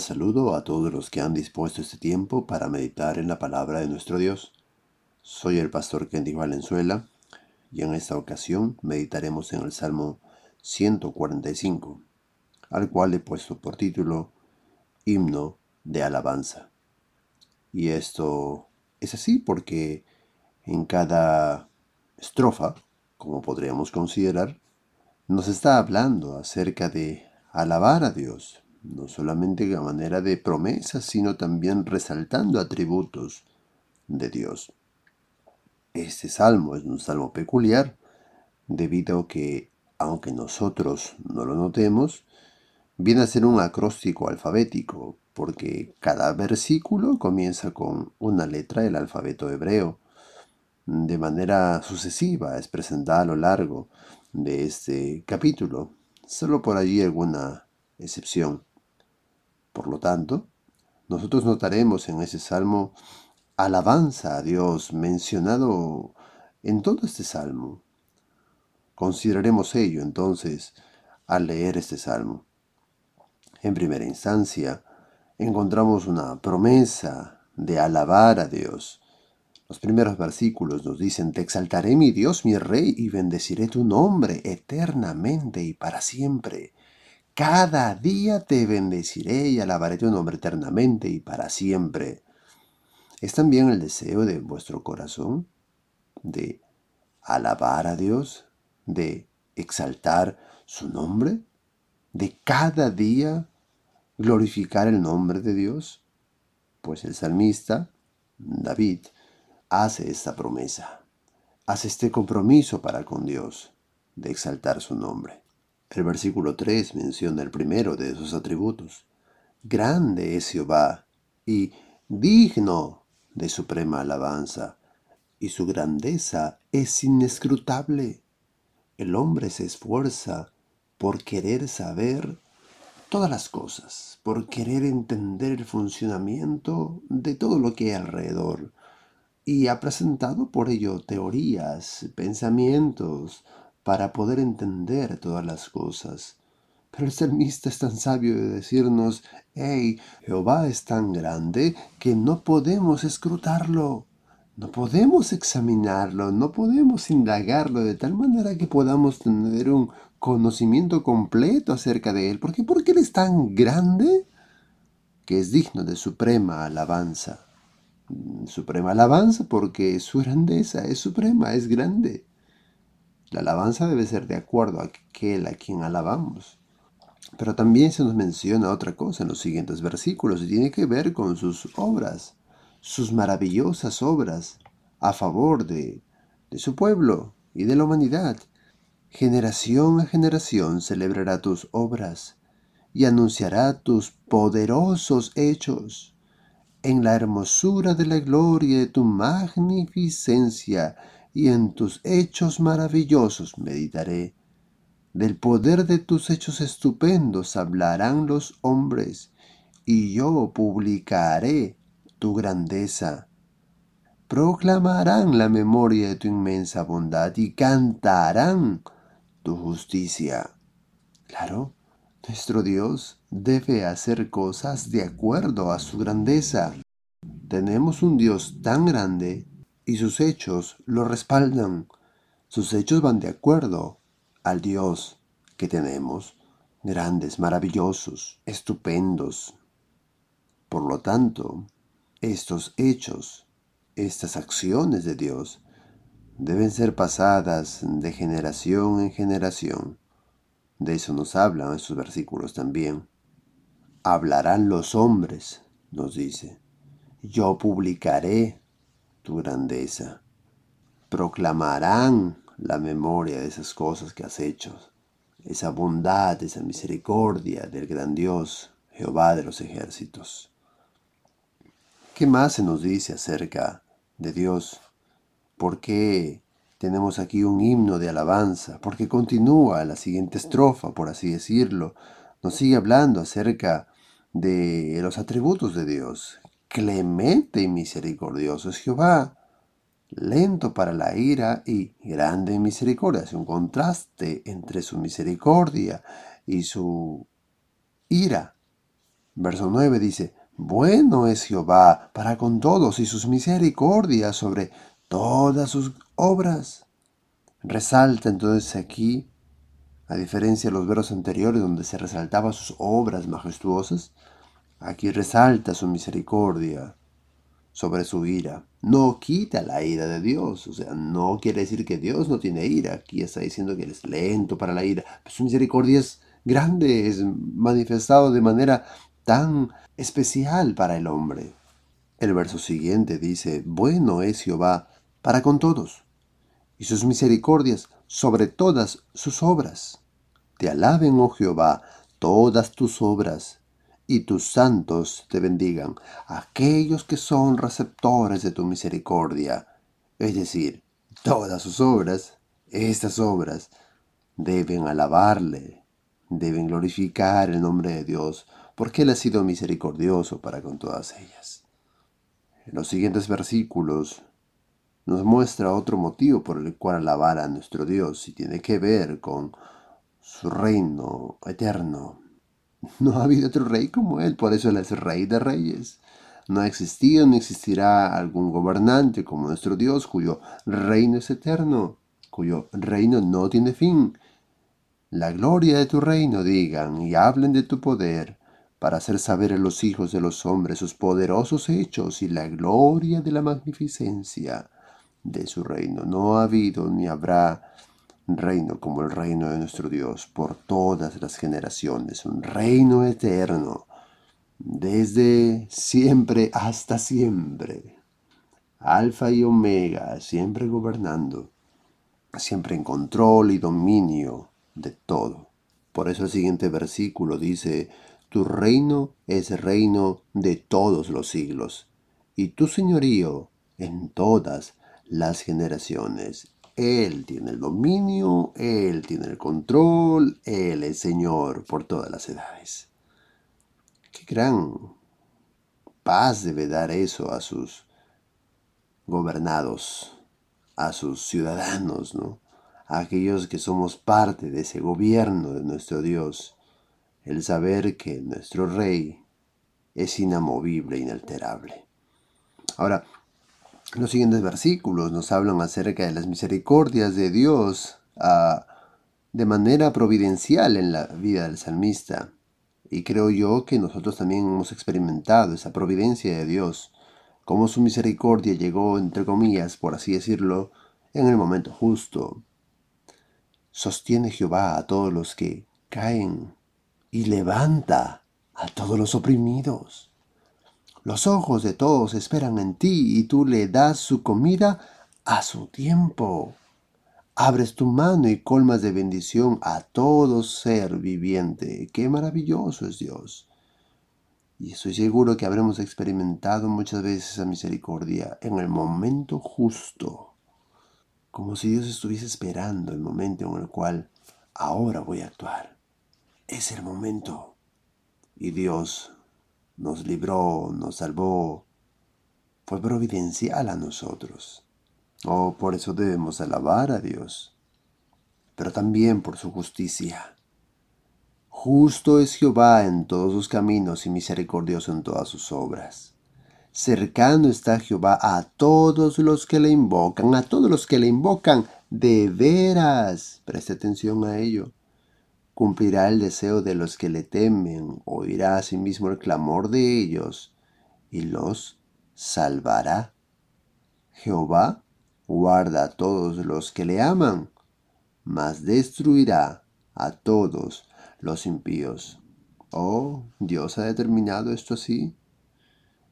saludo a todos los que han dispuesto este tiempo para meditar en la palabra de nuestro Dios. Soy el pastor Kendy Valenzuela y en esta ocasión meditaremos en el Salmo 145, al cual he puesto por título Himno de Alabanza. Y esto es así porque en cada estrofa, como podríamos considerar, nos está hablando acerca de alabar a Dios, no solamente a manera de promesas, sino también resaltando atributos de Dios. Este salmo es un salmo peculiar, debido a que, aunque nosotros no lo notemos, viene a ser un acróstico alfabético, porque cada versículo comienza con una letra del alfabeto hebreo. De manera sucesiva es presentada a lo largo de este capítulo, solo por allí alguna excepción. Por lo tanto, nosotros notaremos en ese salmo alabanza a Dios mencionado en todo este salmo. Consideraremos ello entonces al leer este salmo. En primera instancia, encontramos una promesa de alabar a Dios. Los primeros versículos nos dicen, Te exaltaré mi Dios, mi Rey, y bendeciré tu nombre eternamente y para siempre. Cada día te bendeciré y alabaré tu nombre eternamente y para siempre. ¿Es también el deseo de vuestro corazón de alabar a Dios, de exaltar su nombre, de cada día glorificar el nombre de Dios? Pues el salmista, David, hace esta promesa, hace este compromiso para con Dios de exaltar su nombre. El versículo 3 menciona el primero de esos atributos. Grande es Jehová y digno de suprema alabanza, y su grandeza es inescrutable. El hombre se esfuerza por querer saber todas las cosas, por querer entender el funcionamiento de todo lo que hay alrededor, y ha presentado por ello teorías, pensamientos, para poder entender todas las cosas. Pero el salmista es tan sabio de decirnos, hey, Jehová es tan grande que no podemos escrutarlo, no podemos examinarlo, no podemos indagarlo de tal manera que podamos tener un conocimiento completo acerca de él. ¿Por qué? Porque él es tan grande que es digno de suprema alabanza. Suprema alabanza porque su grandeza es suprema, es grande. La alabanza debe ser de acuerdo a aquel a quien alabamos. Pero también se nos menciona otra cosa en los siguientes versículos y tiene que ver con sus obras, sus maravillosas obras a favor de, de su pueblo y de la humanidad. Generación a generación celebrará tus obras y anunciará tus poderosos hechos. En la hermosura de la gloria de tu magnificencia y en tus hechos maravillosos meditaré. Del poder de tus hechos estupendos hablarán los hombres, y yo publicaré tu grandeza. Proclamarán la memoria de tu inmensa bondad y cantarán tu justicia. Claro, nuestro Dios debe hacer cosas de acuerdo a su grandeza. Tenemos un Dios tan grande y sus hechos lo respaldan. Sus hechos van de acuerdo al Dios que tenemos, grandes, maravillosos, estupendos. Por lo tanto, estos hechos, estas acciones de Dios, deben ser pasadas de generación en generación. De eso nos hablan estos versículos también. Hablarán los hombres, nos dice. Yo publicaré tu grandeza. Proclamarán la memoria de esas cosas que has hecho, esa bondad, esa misericordia del gran Dios, Jehová de los ejércitos. ¿Qué más se nos dice acerca de Dios? ¿Por qué tenemos aquí un himno de alabanza? Porque continúa la siguiente estrofa, por así decirlo. Nos sigue hablando acerca de los atributos de Dios, clemente y misericordioso es Jehová, lento para la ira y grande en misericordia. Es un contraste entre su misericordia y su ira. Verso 9 dice, bueno es Jehová para con todos y sus misericordias sobre todas sus obras. Resalta entonces aquí, a diferencia de los versos anteriores donde se resaltaba sus obras majestuosas, aquí resalta su misericordia sobre su ira. No quita la ira de Dios, o sea, no quiere decir que Dios no tiene ira. Aquí está diciendo que Él es lento para la ira. su misericordia es grande, es manifestado de manera tan especial para el hombre. El verso siguiente dice, bueno es Jehová para con todos, y sus misericordias sobre todas sus obras. Te alaben, oh Jehová, todas tus obras, y tus santos te bendigan, aquellos que son receptores de tu misericordia. Es decir, todas sus obras, estas obras, deben alabarle, deben glorificar el nombre de Dios, porque Él ha sido misericordioso para con todas ellas. En los siguientes versículos nos muestra otro motivo por el cual alabar a nuestro Dios y tiene que ver con su reino eterno. No ha habido otro rey como Él, por eso Él es rey de reyes. No ha existido ni existirá algún gobernante como nuestro Dios cuyo reino es eterno, cuyo reino no tiene fin. La gloria de tu reino digan y hablen de tu poder para hacer saber a los hijos de los hombres sus poderosos hechos y la gloria de la magnificencia de su reino. No ha habido ni habrá reino como el reino de nuestro Dios por todas las generaciones, un reino eterno, desde siempre hasta siempre. Alfa y Omega, siempre gobernando, siempre en control y dominio de todo. Por eso el siguiente versículo dice, tu reino es reino de todos los siglos, y tu señorío en todas las generaciones. Él tiene el dominio, Él tiene el control, Él es Señor por todas las edades. Qué gran paz debe dar eso a sus gobernados, a sus ciudadanos, ¿no? A aquellos que somos parte de ese gobierno de nuestro Dios el saber que nuestro Rey es inamovible, inalterable. Ahora, los siguientes versículos nos hablan acerca de las misericordias de Dios ah, de manera providencial en la vida del salmista. Y creo yo que nosotros también hemos experimentado esa providencia de Dios, como su misericordia llegó, entre comillas, por así decirlo, en el momento justo. Sostiene Jehová a todos los que caen y levanta a todos los oprimidos. Los ojos de todos esperan en ti y tú le das su comida a su tiempo. Abres tu mano y colmas de bendición a todo ser viviente. Qué maravilloso es Dios. Y estoy seguro que habremos experimentado muchas veces esa misericordia en el momento justo, como si Dios estuviese esperando el momento en el cual ahora voy a actuar es el momento. Y Dios nos libró, nos salvó, fue providencial a nosotros. Oh, por eso debemos alabar a Dios, pero también por su justicia. Justo es Jehová en todos sus caminos y misericordioso en todas sus obras. Cercano está Jehová a todos los que le invocan, a todos los que le invocan de veras. Preste atención a ello cumplirá el deseo de los que le temen, oirá asimismo el clamor de ellos y los salvará. Jehová guarda a todos los que le aman, mas destruirá a todos los impíos. Oh, Dios ha determinado esto así.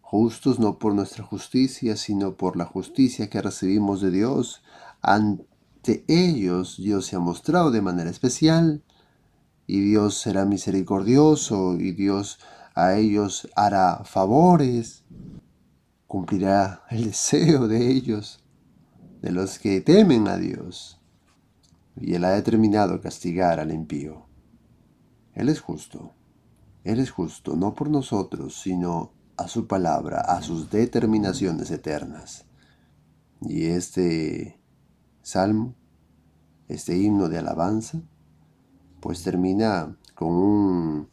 Justos no por nuestra justicia, sino por la justicia que recibimos de Dios. Ante ellos Dios se ha mostrado de manera especial y Dios será misericordioso y Dios a ellos hará favores, cumplirá el deseo de ellos, de los que temen a Dios. Y Él ha determinado castigar al impío. Él es justo. Él es justo, no por nosotros, sino a su palabra, a sus determinaciones eternas. Y este salmo, este himno de alabanza, pues termina con un,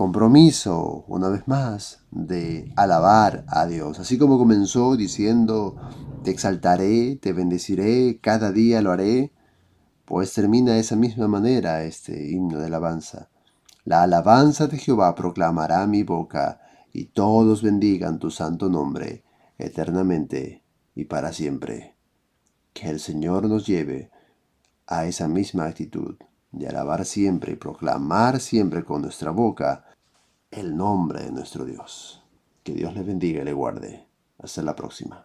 compromiso, una vez más, de alabar a Dios. Así como comenzó diciendo, te exaltaré, te bendeciré, cada día lo haré, pues termina de esa misma manera este himno de alabanza. La alabanza de Jehová proclamará mi boca, y todos bendigan tu santo nombre, eternamente y para siempre. Que el Señor nos lleve a esa misma actitud de alabar siempre y proclamar siempre con nuestra boca el nombre de nuestro Dios. Que Dios le bendiga y le guarde. Hasta la próxima.